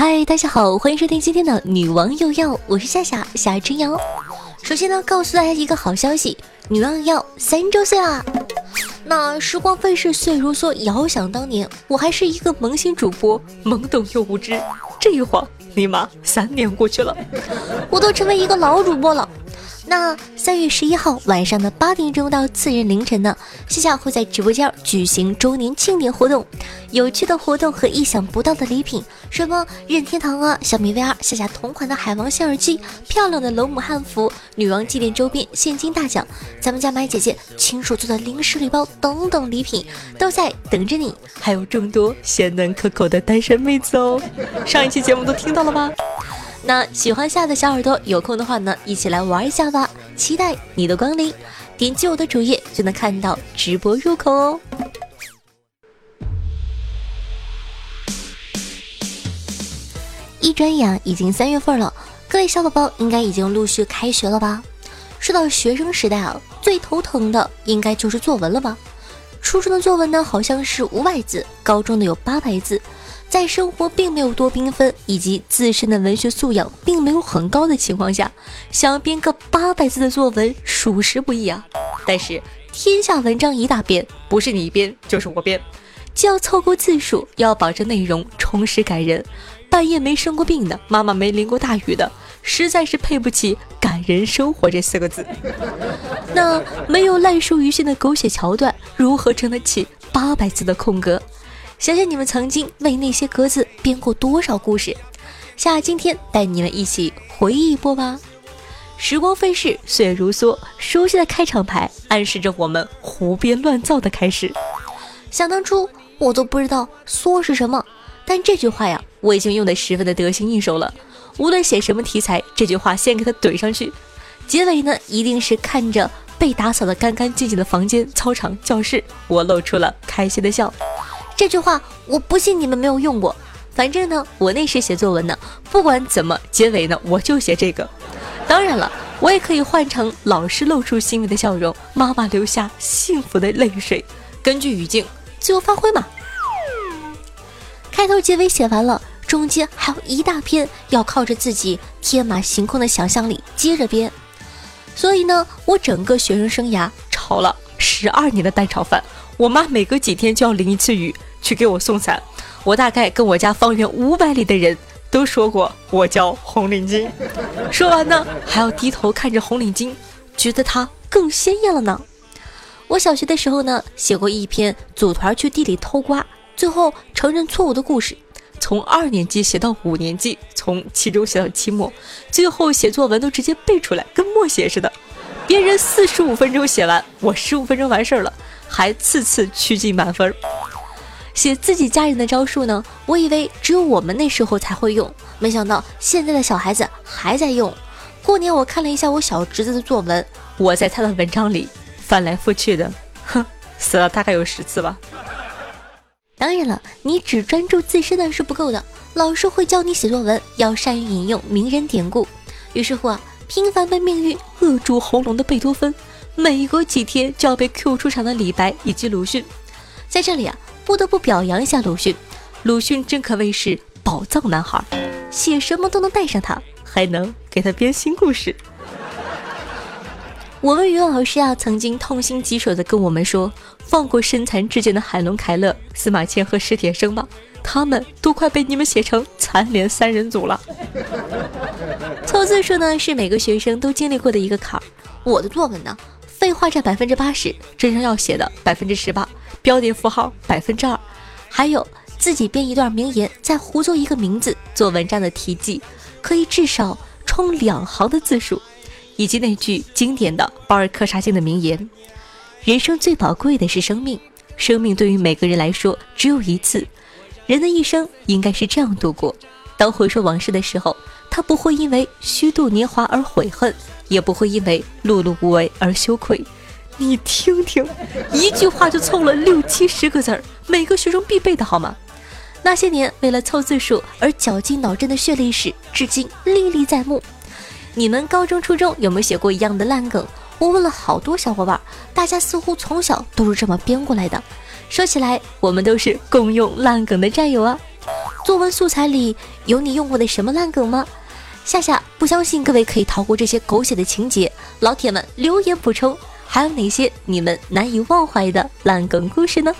嗨，大家好，欢迎收听今天的女王又要，我是夏夏夏之瑶。首先呢，告诉大家一个好消息，女王要三周岁啦！那时光飞逝，岁如梭，遥想当年，我还是一个萌新主播，懵懂又无知。这一晃，尼玛三年过去了，我都成为一个老主播了。那三月十一号晚上的八点钟到次日凌晨呢，夏夏会在直播间举行周年庆典活动，有趣的活动和意想不到的礼品，什么任天堂啊、小米 VR、夏夏同款的海王星耳机、漂亮的龙母汉服、女王祭典周边、现金大奖、咱们家买姐姐亲手做的零食礼包等等礼品都在等着你，还有众多鲜嫩可口的单身妹子哦。上一期节目都听到了吧？那喜欢夏的小耳朵，有空的话呢，一起来玩一下吧！期待你的光临，点击我的主页就能看到直播入口哦。一转眼已经三月份了，各位小宝宝应该已经陆续开学了吧？说到学生时代啊，最头疼的应该就是作文了吧？初中的作文呢，好像是五百字，高中的有八百字。在生活并没有多缤纷，以及自身的文学素养并没有很高的情况下，想编个八百字的作文，属实不易啊。但是天下文章一大编，不是你编就是我编，既要凑够字数，又要保证内容充实感人。半夜没生过病的，妈妈没淋过大雨的，实在是配不起“感人生活”这四个字。那没有烂熟于心的狗血桥段，如何撑得起八百字的空格？想想你们曾经为那些格子编过多少故事，夏今天带你们一起回忆一波吧。时光飞逝，岁月如梭，熟悉的开场白暗示着我们胡编乱造的开始。想当初我都不知道“梭”是什么，但这句话呀，我已经用得十分的得心应手了。无论写什么题材，这句话先给它怼上去。结尾呢，一定是看着被打扫得干干净净的房间、操场、教室，我露出了开心的笑。这句话我不信你们没有用过，反正呢，我那时写作文呢，不管怎么结尾呢，我就写这个。当然了，我也可以换成老师露出欣慰的笑容，妈妈留下幸福的泪水，根据语境自由发挥嘛。开头结尾写完了，中间还有一大篇要靠着自己天马行空的想象力接着编。所以呢，我整个学生生涯炒了十二年的蛋炒饭，我妈每隔几天就要淋一次雨。去给我送伞，我大概跟我家方圆五百里的人都说过我叫红领巾。说完呢，还要低头看着红领巾，觉得它更鲜艳了呢。我小学的时候呢，写过一篇组团去地里偷瓜，最后承认错误的故事。从二年级写到五年级，从期中写到期末，最后写作文都直接背出来，跟默写似的。别人四十五分钟写完，我十五分钟完事儿了，还次次趋近满分。写自己家人的招数呢？我以为只有我们那时候才会用，没想到现在的小孩子还在用。过年我看了一下我小侄子的作文，我在他的文章里翻来覆去的，哼，死了大概有十次吧。当然了，你只专注自身的是不够的，老师会教你写作文，要善于引用名人典故。于是乎啊，频繁被命运扼住喉咙的贝多芬，每隔几天就要被 Q 出场的李白以及鲁迅，在这里啊。不得不表扬一下鲁迅，鲁迅真可谓是宝藏男孩，写什么都能带上他，还能给他编新故事。我们语文老师啊，曾经痛心疾首的跟我们说：“放过身残志坚的海伦·凯勒、司马迁和史铁生吧，他们都快被你们写成残联三人组了。”凑字数呢，是每个学生都经历过的一个坎儿。我的作文呢，废话占百分之八十，真正要写的百分之十八。标点符号百分之二，还有自己编一段名言，再胡作一个名字做文章的题记，可以至少充两行的字数，以及那句经典的保尔柯察金的名言：“人生最宝贵的是生命，生命对于每个人来说只有一次，人的一生应该是这样度过。当回首往事的时候，他不会因为虚度年华而悔恨，也不会因为碌碌无为而羞愧。”你听听，一句话就凑了六七十个字儿，每个学生必备的好吗？那些年为了凑字数而绞尽脑汁的血泪史，至今历历在目。你们高中、初中有没有写过一样的烂梗？我问了好多小伙伴，大家似乎从小都是这么编过来的。说起来，我们都是共用烂梗的战友啊。作文素材里有你用过的什么烂梗吗？夏夏不相信各位可以逃过这些狗血的情节，老铁们留言补充，还有哪些你们难以忘怀的烂梗故事呢？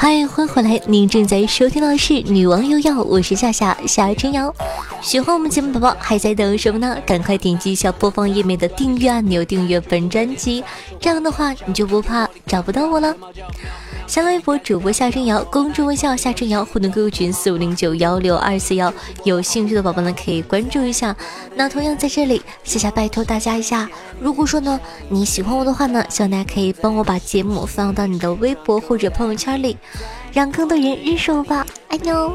嗨欢迎回来，您正在收听到的是《女王又要》，我是夏夏夏春瑶。喜欢我们节目宝宝还在等什么呢？赶快点击一下播放页面的订阅按钮，订阅本专辑，这样的话你就不怕找不到我了。新浪微博主播夏春瑶，公众微信夏春瑶，互动 QQ 群四五零九幺六二四幺，有兴趣的宝宝呢可以关注一下。那同样在这里，夏夏拜托大家一下，如果说呢你喜欢我的话呢，希望大家可以帮我把节目放到你的微博或者朋友圈里，让更多人认识我吧，爱你哦。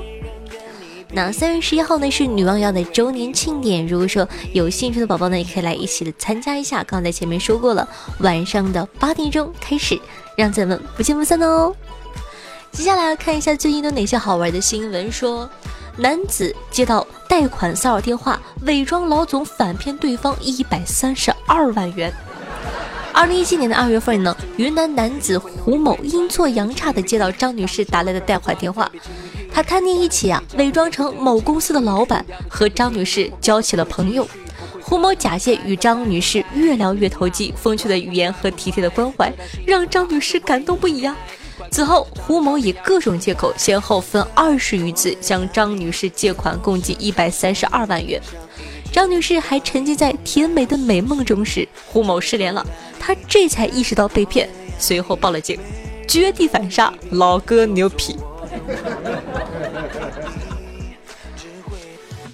那三月十一号呢是女王瑶的周年庆典，如果说有兴趣的宝宝呢，也可以来一起的参加一下。刚才前面说过了，晚上的八点钟开始。让咱们不见不散哦！接下来看一下最近有哪些好玩的新闻。说，男子接到贷款骚扰电话，伪装老总反骗对方一百三十二万元。二零一七年的二月份呢，云南男子胡某阴错阳差的接到张女士打来的贷款电话，他贪念一起啊，伪装成某公司的老板，和张女士交起了朋友。胡某假借与张女士越聊越投机，风趣的语言和体贴的关怀，让张女士感动不已啊！此后，胡某以各种借口，先后分二十余次向张女士借款，共计一百三十二万元。张女士还沉浸在甜美的美梦中时，胡某失联了，她这才意识到被骗，随后报了警，绝地反杀，老哥牛皮。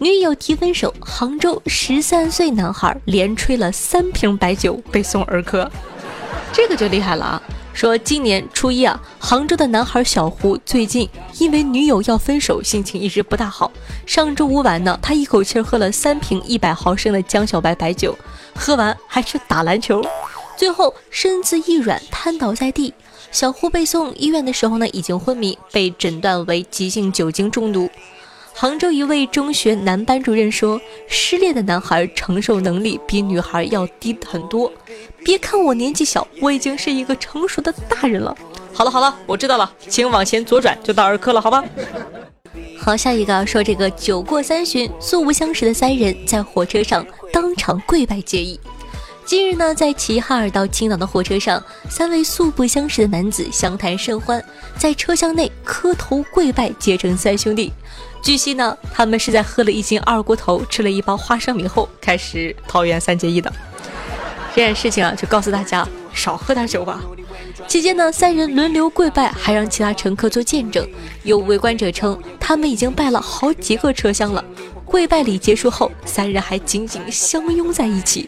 女友提分手，杭州十三岁男孩连吹了三瓶白酒被送儿科，这个就厉害了啊！说今年初一啊，杭州的男孩小胡最近因为女友要分手，心情一直不大好。上周五晚呢，他一口气喝了三瓶一百毫升的江小白白酒，喝完还去打篮球，最后身子一软瘫倒在地。小胡被送医院的时候呢，已经昏迷，被诊断为急性酒精中毒。杭州一位中学男班主任说：“失恋的男孩承受能力比女孩要低很多。别看我年纪小，我已经是一个成熟的大人了。”好了好了，我知道了，请往前左转就到儿科了，好吧？好，下一个说这个酒过三巡，素不相识的三人在火车上当场跪拜结义。近日呢，在齐哈尔到青岛的火车上，三位素不相识的男子相谈甚欢，在车厢内磕头跪拜结成三兄弟。据悉呢，他们是在喝了一斤二锅头、吃了一包花生米后，开始桃园三结义的。这件事情啊，就告诉大家少喝点酒吧。期间呢，三人轮流跪拜，还让其他乘客做见证。有围观者称，他们已经拜了好几个车厢了。跪拜礼结束后，三人还紧紧相拥在一起。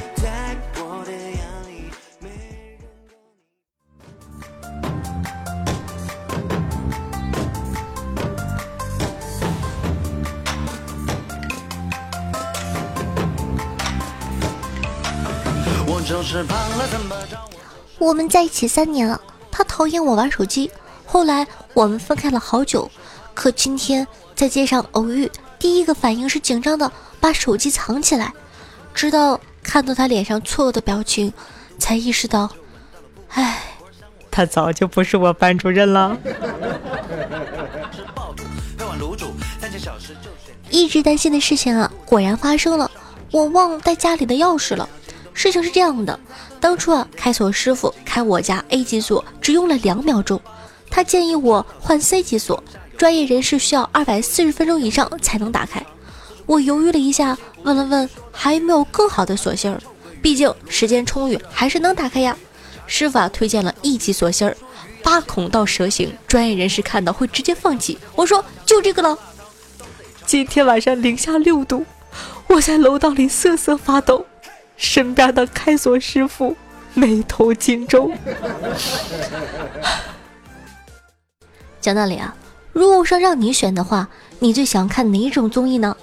我们在一起三年了，他讨厌我玩手机，后来我们分开了好久。可今天在街上偶遇，第一个反应是紧张的把手机藏起来，直到看到他脸上错愕的表情，才意识到，唉，他早就不是我班主任了。一直担心的事情啊，果然发生了，我忘带家里的钥匙了。事情是这样的，当初啊，开锁师傅开我家 A 级锁只用了两秒钟，他建议我换 C 级锁。专业人士需要二百四十分钟以上才能打开。我犹豫了一下，问了问还有没有更好的锁芯儿，毕竟时间充裕，还是能打开呀。师傅啊，推荐了一级锁芯儿，八孔到蛇形，专业人士看到会直接放弃。我说就这个了。今天晚上零下六度，我在楼道里瑟瑟发抖，身边的开锁师傅眉头紧皱。讲道理啊。如果说让你选的话，你最想看哪种综艺呢？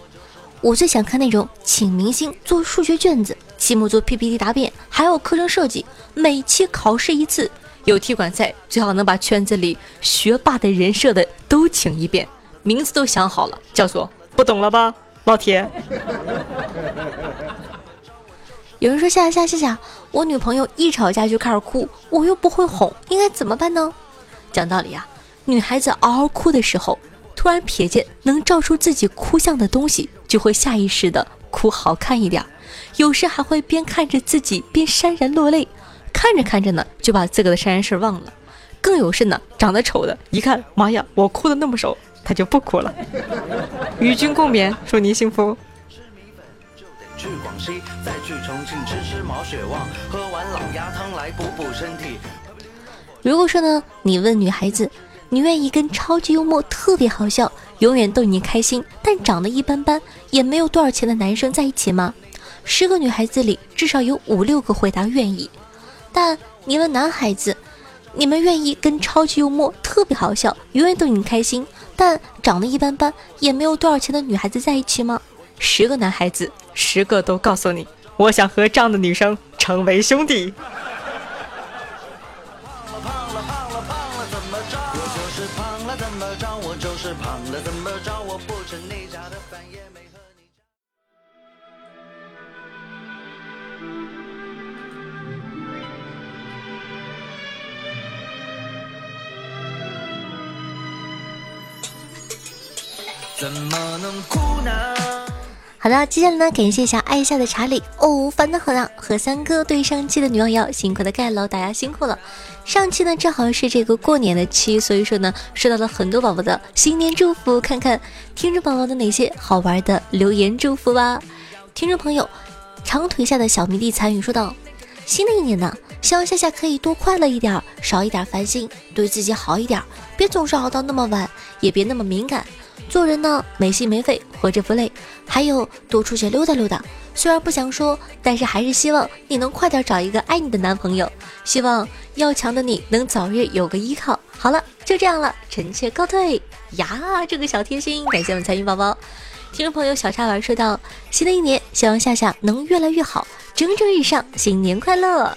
我最想看那种请明星做数学卷子，期末做 PPT 答辩，还有课程设计，每期考试一次，有踢馆赛，最好能把圈子里学霸的人设的都请一遍，名字都想好了，叫做不懂了吧，老铁。有人说夏夏夏夏，我女朋友一吵架就开始哭，我又不会哄，应该怎么办呢？讲道理啊，女孩子嗷嗷哭的时候。突然瞥见能照出自己哭相的东西，就会下意识的哭好看一点，有时还会边看着自己边潸然落泪，看着看着呢就把自个的潸然事忘了。更有甚呢，长得丑的，一看，妈呀，我哭的那么丑，他就不哭了。与君共勉，祝您幸福。去广西，再去重庆吃吃毛血旺，喝完老鸭汤来补补身体如果说呢，你问女孩子。你愿意跟超级幽默、特别好笑、永远逗你开心，但长得一般般，也没有多少钱的男生在一起吗？十个女孩子里至少有五六个回答愿意。但你问男孩子，你们愿意跟超级幽默、特别好笑、永远逗你开心，但长得一般般，也没有多少钱的女孩子在一起吗？十个男孩子，十个都告诉你，我想和这样的女生成为兄弟。怎么能哭呢？好的，接下来呢，感谢一下爱夏的查理哦，烦得很啊！和三哥对上期的女网友辛苦的盖楼，大家辛苦了。上期呢正好是这个过年的期，所以说呢收到了很多宝宝的新年祝福，看看听众宝宝的哪些好玩的留言祝福吧。听众朋友，长腿下的小迷弟参与说道：新的一年呢，希望夏夏可以多快乐一点，少一点烦心，对自己好一点，别总是熬到那么晚，也别那么敏感。做人呢，没心没肺，活着不累。还有多出去溜达溜达。虽然不想说，但是还是希望你能快点找一个爱你的男朋友。希望要强的你能早日有个依靠。好了，就这样了，臣妾告退呀！这个小贴心，感谢我们参与宝宝。听众朋友小茶丸说道：新的一年，希望夏夏能越来越好，蒸蒸日上，新年快乐。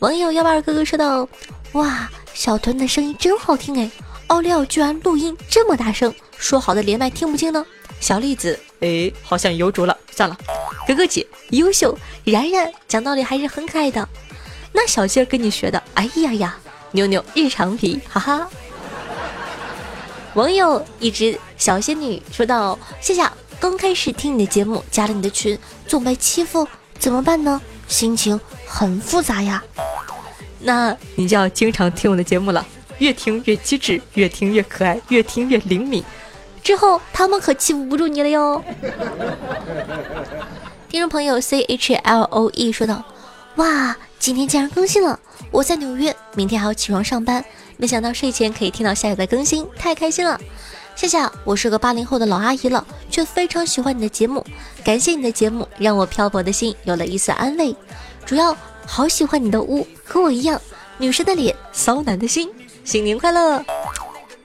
网友幺八二哥哥说道：哇，小屯的声音真好听哎。奥利奥居然录音这么大声，说好的连麦听不清呢？小栗子，哎，好像有主了，算了。哥哥姐优秀，然然讲道理还是很可爱的。那小鸡儿跟你学的，哎呀呀，妞妞日常皮，哈哈。网友一只小仙女说道：谢谢，刚开始听你的节目，加了你的群，总被欺负，怎么办呢？心情很复杂呀。那你就要经常听我的节目了。越听越机智，越听越可爱，越听越灵敏。之后他们可欺负不住你了哟。听众朋友 C H L O E 说道：“哇，今天竟然更新了！我在纽约，明天还要起床上班，没想到睡前可以听到夏夏的更新，太开心了！夏夏，我是个八零后的老阿姨了，却非常喜欢你的节目，感谢你的节目，让我漂泊的心有了一丝安慰。主要好喜欢你的屋，和我一样，女生的脸，骚男的心。”新年快乐！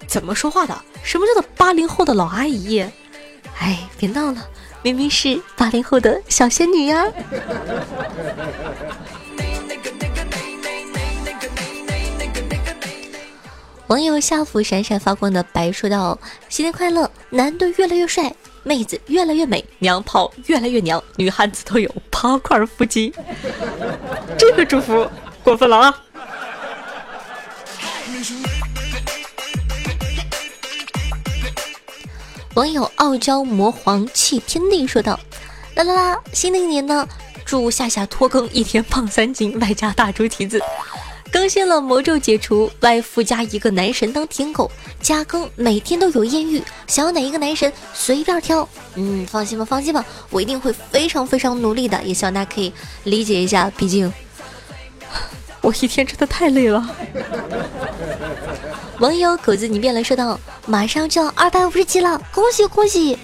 怎么说话的？什么叫做八零后的老阿姨？哎，别闹了，明明是八零后的小仙女呀！网友夏府闪闪发光的白说道：“新年快乐，男的越来越帅，妹子越来越美，娘炮越来越娘，女汉子都有八块腹肌。”这个祝福过分了啊！网友傲娇魔皇弃天地说道：“啦啦啦，新的一年呢，祝夏夏拖更一天胖三斤，外加大猪蹄子。更新了魔咒解除，外附加一个男神当舔狗，加更每天都有艳遇，想要哪一个男神随便挑。嗯，放心吧，放心吧，我一定会非常非常努力的，也希望大家可以理解一下，毕竟。”我一天真的太累了。网友狗子你变了说道：“马上就要二百五十集了，恭喜恭喜！”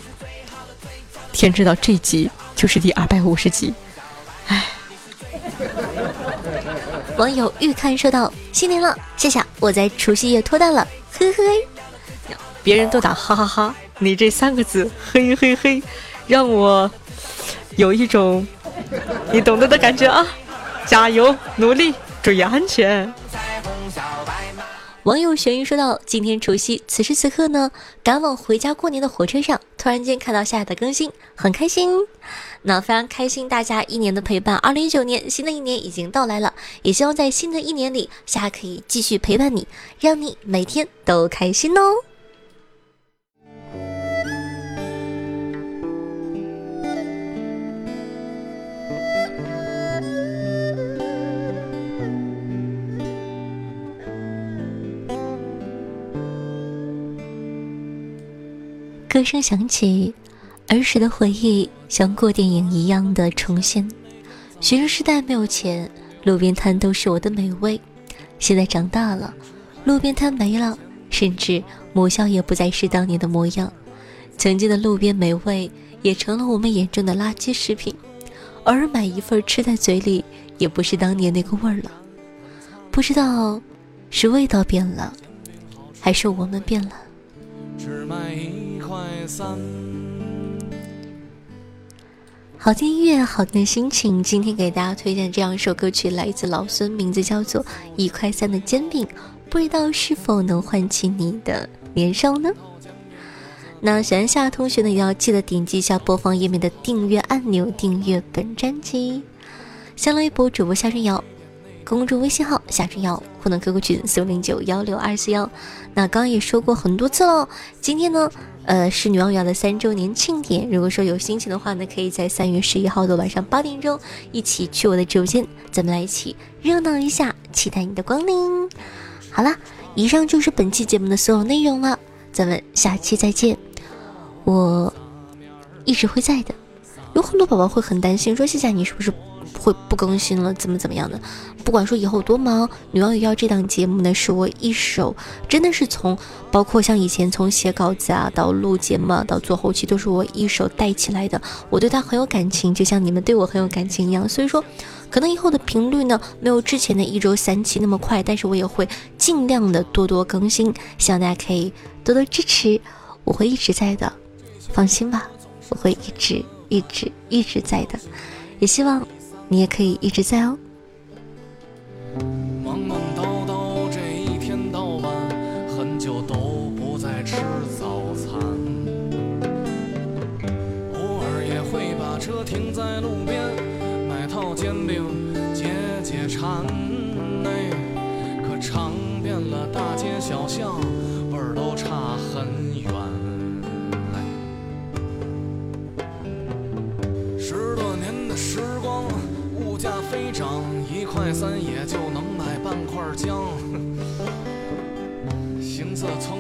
天知道这集就是第二百五十集，唉。网友预看说道：“新年了，夏夏，我在除夕夜脱单了，嘿嘿。”别人都打哈哈哈，你这三个字嘿嘿嘿，让我有一种你懂得的感觉啊！加油，努力，注意安全。网友玄鱼说道：“今天除夕，此时此刻呢，赶往回家过年的火车上，突然间看到夏的更新，很开心。那非常开心，大家一年的陪伴。二零一九年，新的一年已经到来了，也希望在新的一年里，夏可以继续陪伴你，让你每天都开心哦。”歌声响起，儿时的回忆像过电影一样的重现。学生时代没有钱，路边摊都是我的美味。现在长大了，路边摊没了，甚至母校也不再是当年的模样。曾经的路边美味也成了我们眼中的垃圾食品，偶尔买一份吃在嘴里，也不是当年那个味儿了。不知道是味道变了，还是我们变了。好听音乐，好听的心情。今天给大家推荐这样一首歌曲，来自老孙，名字叫做《一块三的煎饼》，不知道是否能唤起你的年少呢？那喜欢夏同学呢，也要记得点击一下播放页面的订阅按钮，订阅本专辑。新浪微博主播夏春瑶。公众微信号夏春瑶，互动 QQ 群四五零九幺六二四幺。那刚刚也说过很多次了，今天呢，呃，是女王瑶的三周年庆典。如果说有心情的话呢，可以在三月十一号的晚上八点钟一起去我的直播间，咱们来一起热闹一下，期待你的光临。好了，以上就是本期节目的所有内容了，咱们下期再见。我一直会在的。有很多宝宝会很担心，说谢谢你是不是？会不更新了，怎么怎么样的？不管说以后多忙，女王有要这档节目呢，是我一手，真的是从包括像以前从写稿子啊，到录节目，到做后期，都是我一手带起来的。我对他很有感情，就像你们对我很有感情一样。所以说，可能以后的频率呢，没有之前的一周三期那么快，但是我也会尽量的多多更新，希望大家可以多多支持，我会一直在的，放心吧，我会一直一直一直在的，也希望。你也可以一直在哦。忙忙叨叨这一天到晚，很久都不再吃早餐。偶尔也会把车停在路边，三也就能买半块姜。行色匆匆。